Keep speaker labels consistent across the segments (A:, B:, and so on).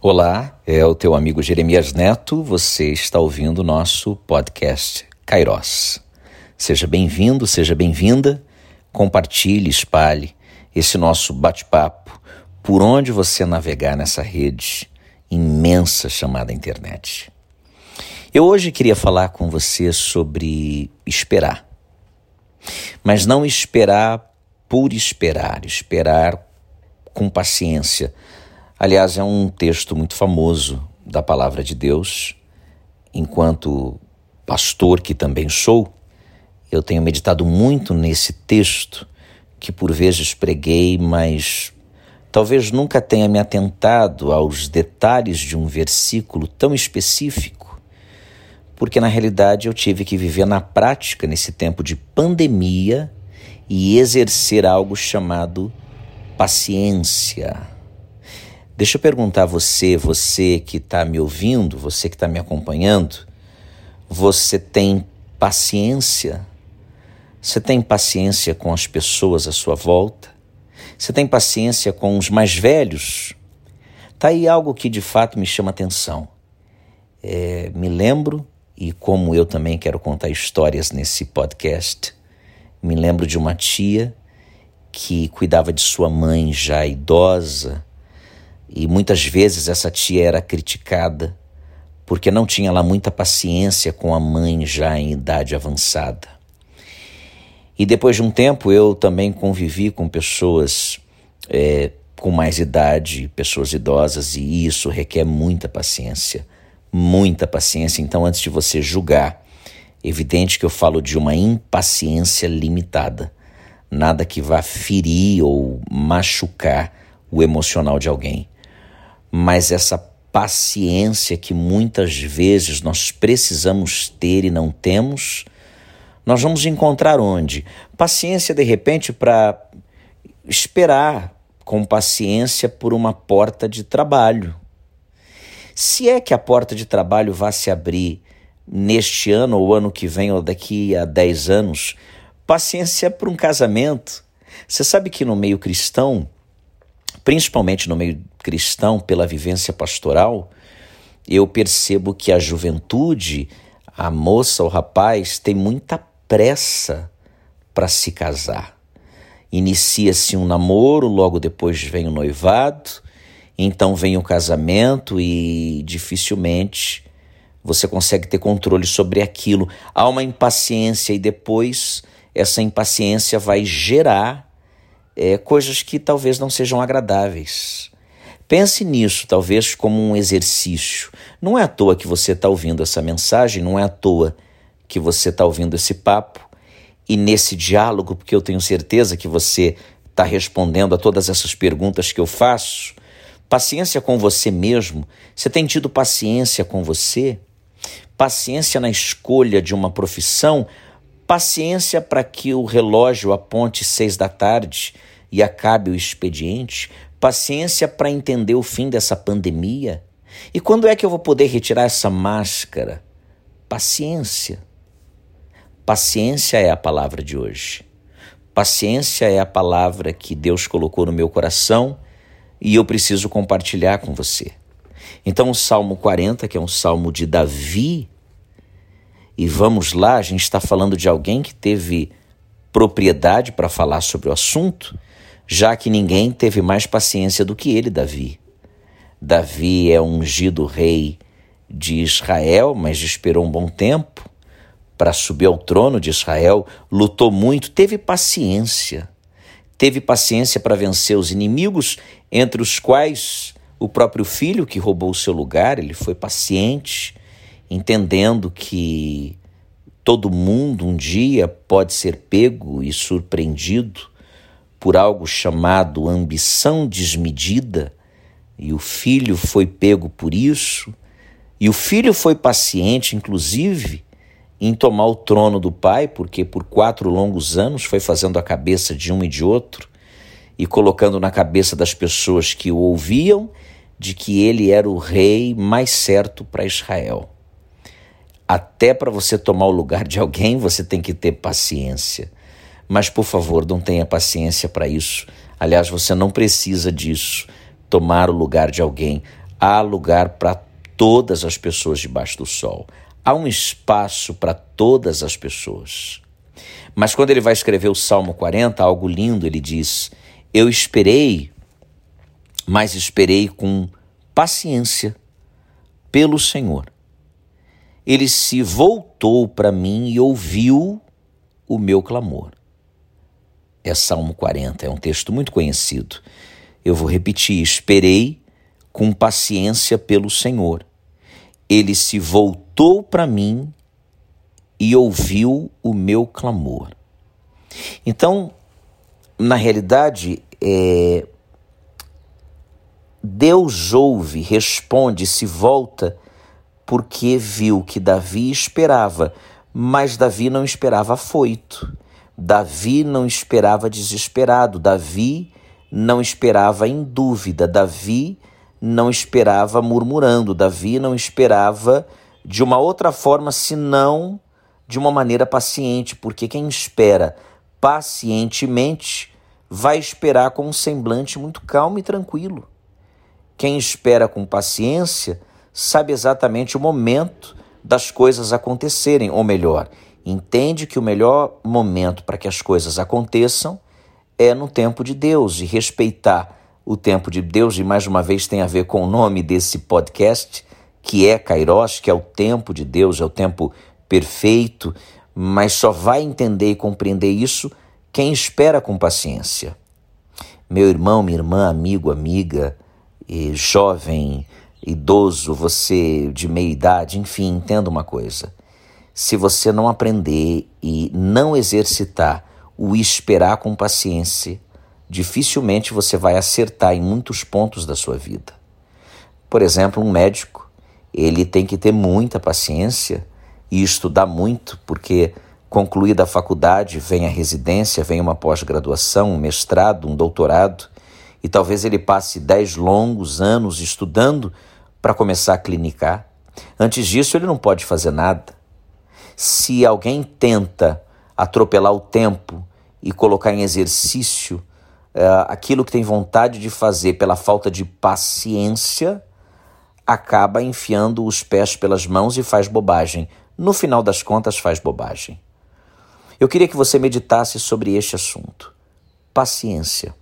A: Olá, é o teu amigo Jeremias Neto. Você está ouvindo o nosso podcast Kairos. Seja bem-vindo, seja bem-vinda. Compartilhe, espalhe esse nosso bate-papo por onde você navegar nessa rede imensa chamada internet. Eu hoje queria falar com você sobre esperar. Mas não esperar por esperar, esperar com paciência Aliás, é um texto muito famoso da palavra de Deus. Enquanto pastor que também sou, eu tenho meditado muito nesse texto que por vezes preguei, mas talvez nunca tenha me atentado aos detalhes de um versículo tão específico, porque na realidade eu tive que viver na prática nesse tempo de pandemia e exercer algo chamado paciência. Deixa eu perguntar a você, você que está me ouvindo, você que está me acompanhando, você tem paciência? Você tem paciência com as pessoas à sua volta? Você tem paciência com os mais velhos? Tá aí algo que de fato me chama atenção. É, me lembro, e como eu também quero contar histórias nesse podcast, me lembro de uma tia que cuidava de sua mãe já idosa e muitas vezes essa tia era criticada porque não tinha lá muita paciência com a mãe já em idade avançada. E depois de um tempo eu também convivi com pessoas é, com mais idade, pessoas idosas, e isso requer muita paciência. Muita paciência. Então, antes de você julgar, evidente que eu falo de uma impaciência limitada. Nada que vá ferir ou machucar o emocional de alguém mas essa paciência que muitas vezes nós precisamos ter e não temos, nós vamos encontrar onde? Paciência, de repente, para esperar com paciência por uma porta de trabalho. Se é que a porta de trabalho vai se abrir neste ano, ou ano que vem, ou daqui a 10 anos, paciência para um casamento. Você sabe que no meio cristão, principalmente no meio cristão, pela vivência pastoral, eu percebo que a juventude, a moça, o rapaz, tem muita pressa para se casar. Inicia-se um namoro, logo depois vem o noivado, então vem o casamento e dificilmente você consegue ter controle sobre aquilo. Há uma impaciência e depois essa impaciência vai gerar é, coisas que talvez não sejam agradáveis. Pense nisso, talvez como um exercício. Não é à toa que você está ouvindo essa mensagem, não é à toa que você está ouvindo esse papo e nesse diálogo, porque eu tenho certeza que você está respondendo a todas essas perguntas que eu faço. Paciência com você mesmo. Você tem tido paciência com você? Paciência na escolha de uma profissão? Paciência para que o relógio aponte seis da tarde e acabe o expediente, paciência para entender o fim dessa pandemia. E quando é que eu vou poder retirar essa máscara? Paciência. Paciência é a palavra de hoje. Paciência é a palavra que Deus colocou no meu coração e eu preciso compartilhar com você. Então, o Salmo 40, que é um salmo de Davi, e vamos lá, a gente está falando de alguém que teve propriedade para falar sobre o assunto, já que ninguém teve mais paciência do que ele, Davi. Davi é ungido rei de Israel, mas esperou um bom tempo para subir ao trono de Israel, lutou muito, teve paciência. Teve paciência para vencer os inimigos, entre os quais o próprio filho que roubou o seu lugar, ele foi paciente, entendendo que todo mundo um dia pode ser pego e surpreendido por algo chamado ambição desmedida, e o filho foi pego por isso, e o filho foi paciente, inclusive, em tomar o trono do pai, porque por quatro longos anos foi fazendo a cabeça de um e de outro, e colocando na cabeça das pessoas que o ouviam de que ele era o rei mais certo para Israel. Até para você tomar o lugar de alguém, você tem que ter paciência. Mas, por favor, não tenha paciência para isso. Aliás, você não precisa disso, tomar o lugar de alguém. há lugar para todas as pessoas debaixo do sol. Há um espaço para todas as pessoas. Mas quando ele vai escrever o Salmo 40, algo lindo, ele diz: Eu esperei, mas esperei com paciência pelo Senhor. Ele se voltou para mim e ouviu o meu clamor. É Salmo 40, é um texto muito conhecido. Eu vou repetir: esperei com paciência pelo Senhor. Ele se voltou para mim e ouviu o meu clamor. Então, na realidade, é, Deus ouve, responde, se volta, porque viu que Davi esperava, mas Davi não esperava afoito. Davi não esperava desesperado. Davi não esperava em dúvida. Davi não esperava murmurando. Davi não esperava de uma outra forma senão de uma maneira paciente, porque quem espera pacientemente vai esperar com um semblante muito calmo e tranquilo. Quem espera com paciência sabe exatamente o momento das coisas acontecerem, ou melhor, entende que o melhor momento para que as coisas aconteçam é no tempo de Deus e respeitar o tempo de Deus, e mais uma vez tem a ver com o nome desse podcast, que é Kairos, que é o tempo de Deus, é o tempo perfeito, mas só vai entender e compreender isso quem espera com paciência. Meu irmão, minha irmã, amigo, amiga, jovem, idoso, você de meia idade, enfim, entenda uma coisa. Se você não aprender e não exercitar o esperar com paciência, dificilmente você vai acertar em muitos pontos da sua vida. Por exemplo, um médico, ele tem que ter muita paciência e estudar muito, porque concluída a faculdade, vem a residência, vem uma pós-graduação, um mestrado, um doutorado, e talvez ele passe dez longos anos estudando para começar a clinicar. Antes disso, ele não pode fazer nada. Se alguém tenta atropelar o tempo e colocar em exercício uh, aquilo que tem vontade de fazer pela falta de paciência, acaba enfiando os pés pelas mãos e faz bobagem. No final das contas, faz bobagem. Eu queria que você meditasse sobre este assunto. Paciência.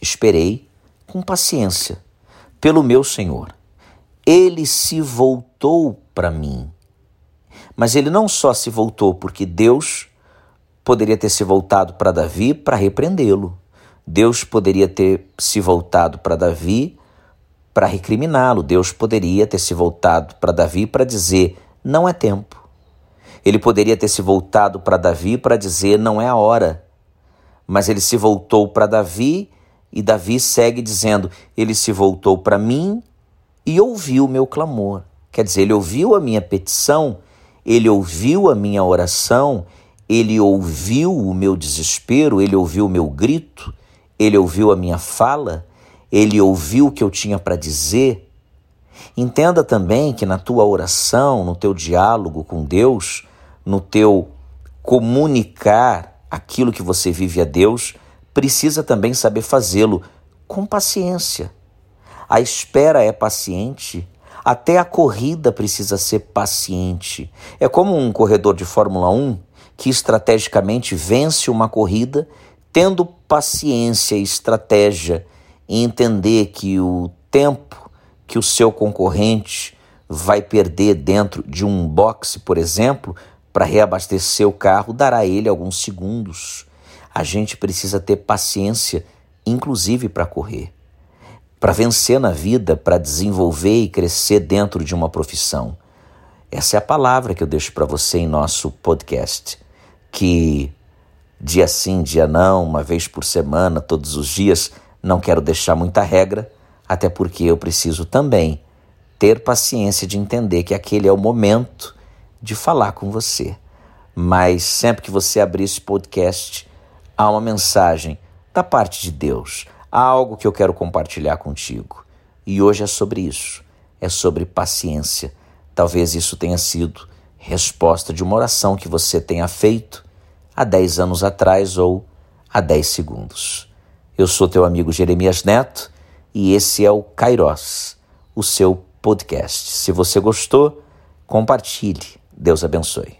A: Esperei com paciência pelo meu Senhor. Ele se voltou para mim. Mas ele não só se voltou porque Deus poderia ter se voltado para Davi para repreendê-lo. Deus poderia ter se voltado para Davi para recriminá-lo. Deus poderia ter se voltado para Davi para dizer: não é tempo. Ele poderia ter se voltado para Davi para dizer: não é a hora. Mas ele se voltou para Davi e Davi segue dizendo: Ele se voltou para mim e ouviu o meu clamor. Quer dizer, ele ouviu a minha petição, ele ouviu a minha oração, ele ouviu o meu desespero, ele ouviu o meu grito, ele ouviu a minha fala, ele ouviu o que eu tinha para dizer. Entenda também que na tua oração, no teu diálogo com Deus, no teu comunicar aquilo que você vive a Deus, precisa também saber fazê-lo com paciência. A espera é paciente, até a corrida precisa ser paciente. É como um corredor de Fórmula 1 que estrategicamente vence uma corrida tendo paciência e estratégia e entender que o tempo que o seu concorrente vai perder dentro de um boxe, por exemplo, para reabastecer o carro, dará a ele alguns segundos. A gente precisa ter paciência, inclusive para correr, para vencer na vida, para desenvolver e crescer dentro de uma profissão. Essa é a palavra que eu deixo para você em nosso podcast, que dia sim, dia não, uma vez por semana, todos os dias, não quero deixar muita regra, até porque eu preciso também ter paciência de entender que aquele é o momento de falar com você. Mas sempre que você abrir esse podcast, há uma mensagem da parte de Deus, há algo que eu quero compartilhar contigo. E hoje é sobre isso, é sobre paciência. Talvez isso tenha sido resposta de uma oração que você tenha feito há 10 anos atrás ou há 10 segundos. Eu sou teu amigo Jeremias Neto e esse é o Kairos, o seu podcast. Se você gostou, compartilhe. Deus abençoe.